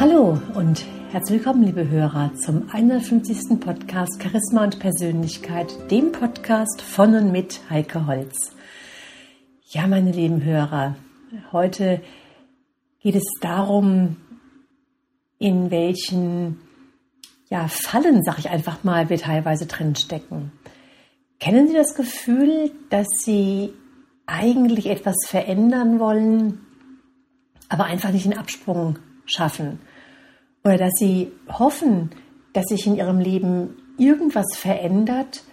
Hallo und herzlich willkommen, liebe Hörer, zum 150. Podcast Charisma und Persönlichkeit, dem Podcast von und mit Heike Holz. Ja, meine lieben Hörer, heute geht es darum, in welchen ja, Fallen, sag ich einfach mal, wir teilweise drinstecken. Kennen Sie das Gefühl, dass Sie eigentlich etwas verändern wollen, aber einfach nicht den Absprung schaffen? Oder dass Sie hoffen, dass sich in Ihrem Leben irgendwas verändert,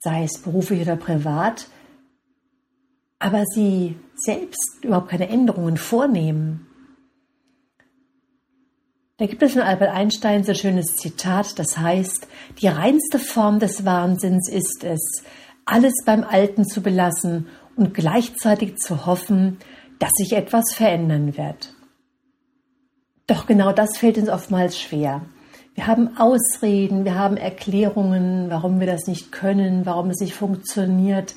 sei es beruflich oder privat, aber Sie selbst überhaupt keine Änderungen vornehmen? Da gibt es von Albert Einstein so ein schönes Zitat, das heißt, die reinste Form des Wahnsinns ist es, alles beim Alten zu belassen und gleichzeitig zu hoffen, dass sich etwas verändern wird. Doch genau das fällt uns oftmals schwer. Wir haben Ausreden, wir haben Erklärungen, warum wir das nicht können, warum es nicht funktioniert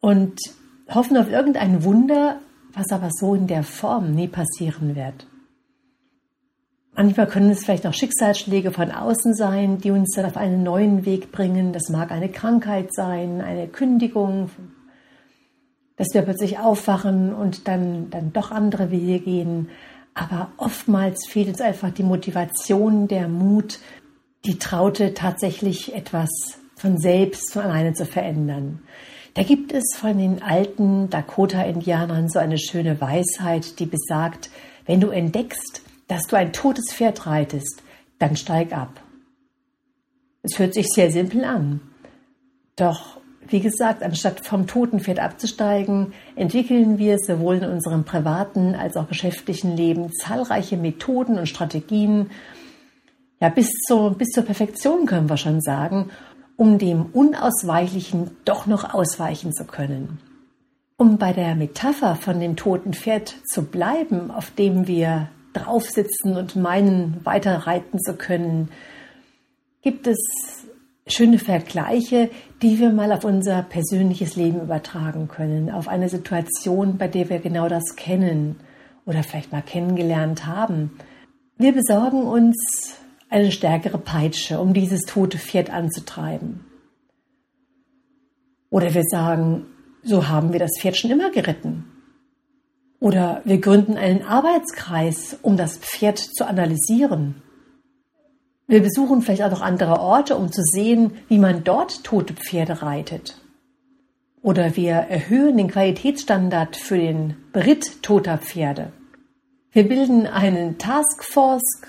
und hoffen auf irgendein Wunder, was aber so in der Form nie passieren wird. Manchmal können es vielleicht auch Schicksalsschläge von außen sein, die uns dann auf einen neuen Weg bringen. Das mag eine Krankheit sein, eine Kündigung, dass wir plötzlich aufwachen und dann, dann doch andere Wege gehen. Aber oftmals fehlt uns einfach die Motivation, der Mut, die Traute tatsächlich etwas von selbst, von alleine zu verändern. Da gibt es von den alten Dakota-Indianern so eine schöne Weisheit, die besagt, wenn du entdeckst, dass du ein totes Pferd reitest, dann steig ab. Es hört sich sehr simpel an. Doch, wie gesagt, anstatt vom toten Pferd abzusteigen, entwickeln wir sowohl in unserem privaten als auch geschäftlichen Leben zahlreiche Methoden und Strategien, ja, bis zur, bis zur Perfektion können wir schon sagen, um dem Unausweichlichen doch noch ausweichen zu können. Um bei der Metapher von dem toten Pferd zu bleiben, auf dem wir draufsitzen und meinen, weiter reiten zu können, gibt es schöne Vergleiche, die wir mal auf unser persönliches Leben übertragen können, auf eine Situation, bei der wir genau das kennen oder vielleicht mal kennengelernt haben. Wir besorgen uns eine stärkere Peitsche, um dieses tote Pferd anzutreiben. Oder wir sagen, so haben wir das Pferd schon immer geritten. Oder wir gründen einen Arbeitskreis, um das Pferd zu analysieren. Wir besuchen vielleicht auch noch andere Orte, um zu sehen, wie man dort tote Pferde reitet. Oder wir erhöhen den Qualitätsstandard für den Beritt toter Pferde. Wir bilden einen Taskforce,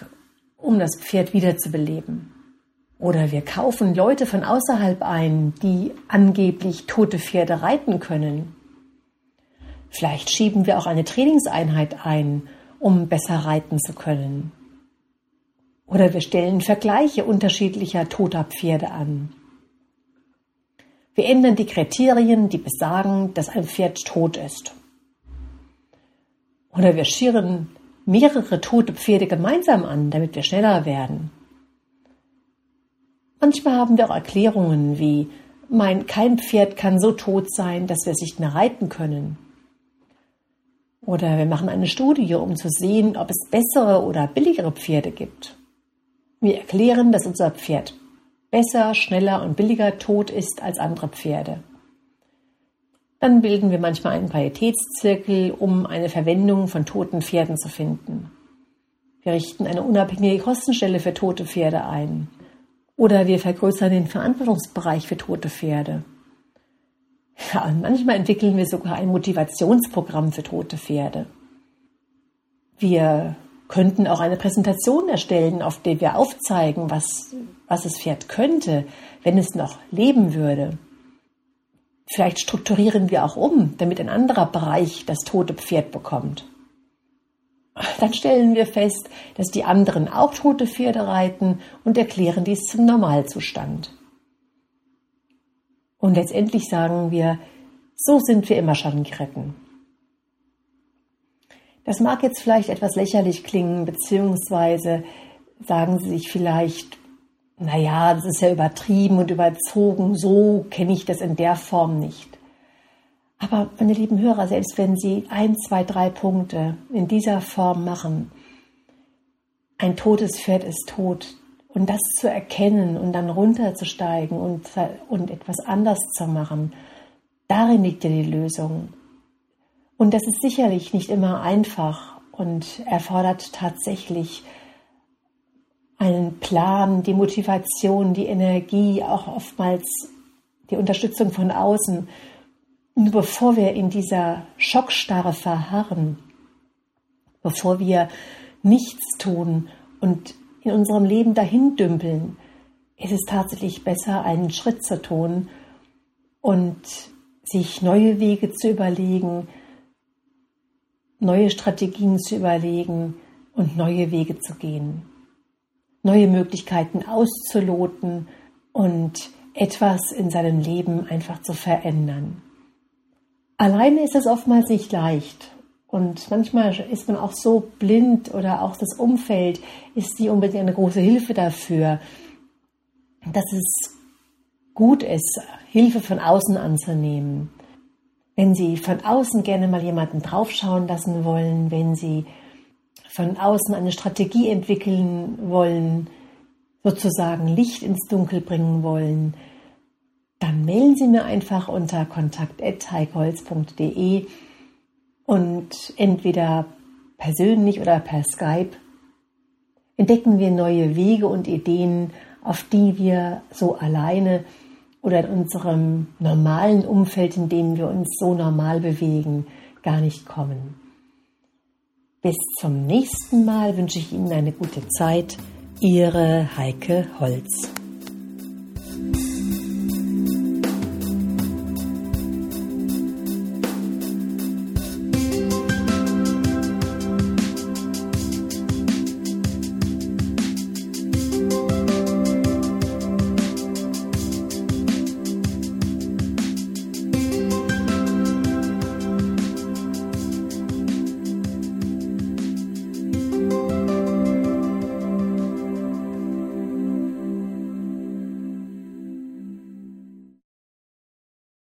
um das Pferd wiederzubeleben. Oder wir kaufen Leute von außerhalb ein, die angeblich tote Pferde reiten können. Vielleicht schieben wir auch eine Trainingseinheit ein, um besser reiten zu können. Oder wir stellen Vergleiche unterschiedlicher toter Pferde an. Wir ändern die Kriterien, die besagen, dass ein Pferd tot ist. Oder wir schirren mehrere tote Pferde gemeinsam an, damit wir schneller werden. Manchmal haben wir auch Erklärungen wie, mein, kein Pferd kann so tot sein, dass wir es nicht mehr reiten können. Oder wir machen eine Studie, um zu sehen, ob es bessere oder billigere Pferde gibt. Wir erklären, dass unser Pferd besser, schneller und billiger tot ist als andere Pferde. Dann bilden wir manchmal einen Pietätszirkel, um eine Verwendung von toten Pferden zu finden. Wir richten eine unabhängige Kostenstelle für tote Pferde ein. Oder wir vergrößern den Verantwortungsbereich für tote Pferde. Ja, und manchmal entwickeln wir sogar ein Motivationsprogramm für tote Pferde. Wir könnten auch eine Präsentation erstellen, auf der wir aufzeigen, was, was das Pferd könnte, wenn es noch leben würde. Vielleicht strukturieren wir auch um, damit ein anderer Bereich das tote Pferd bekommt. Dann stellen wir fest, dass die anderen auch tote Pferde reiten und erklären dies zum Normalzustand. Und letztendlich sagen wir, so sind wir immer schon geritten. Das mag jetzt vielleicht etwas lächerlich klingen, beziehungsweise sagen Sie sich vielleicht, naja, das ist ja übertrieben und überzogen, so kenne ich das in der Form nicht. Aber meine lieben Hörer, selbst wenn Sie ein, zwei, drei Punkte in dieser Form machen, ein totes Pferd ist tot. Und das zu erkennen und dann runterzusteigen und, und etwas anders zu machen, darin liegt ja die Lösung. Und das ist sicherlich nicht immer einfach und erfordert tatsächlich einen Plan, die Motivation, die Energie, auch oftmals die Unterstützung von außen. Nur bevor wir in dieser Schockstarre verharren, bevor wir nichts tun und in unserem Leben dahin dümpeln, ist es tatsächlich besser, einen Schritt zu tun und sich neue Wege zu überlegen, neue Strategien zu überlegen und neue Wege zu gehen, neue Möglichkeiten auszuloten und etwas in seinem Leben einfach zu verändern. Alleine ist es oftmals nicht leicht und manchmal ist man auch so blind oder auch das Umfeld ist die unbedingt eine große Hilfe dafür, dass es gut ist, Hilfe von außen anzunehmen. Wenn Sie von außen gerne mal jemanden draufschauen lassen wollen, wenn Sie von außen eine Strategie entwickeln wollen, sozusagen Licht ins Dunkel bringen wollen, dann mailen Sie mir einfach unter kontakt.heikholz.de und entweder persönlich oder per Skype entdecken wir neue Wege und Ideen, auf die wir so alleine oder in unserem normalen Umfeld, in dem wir uns so normal bewegen, gar nicht kommen. Bis zum nächsten Mal wünsche ich Ihnen eine gute Zeit. Ihre Heike Holz.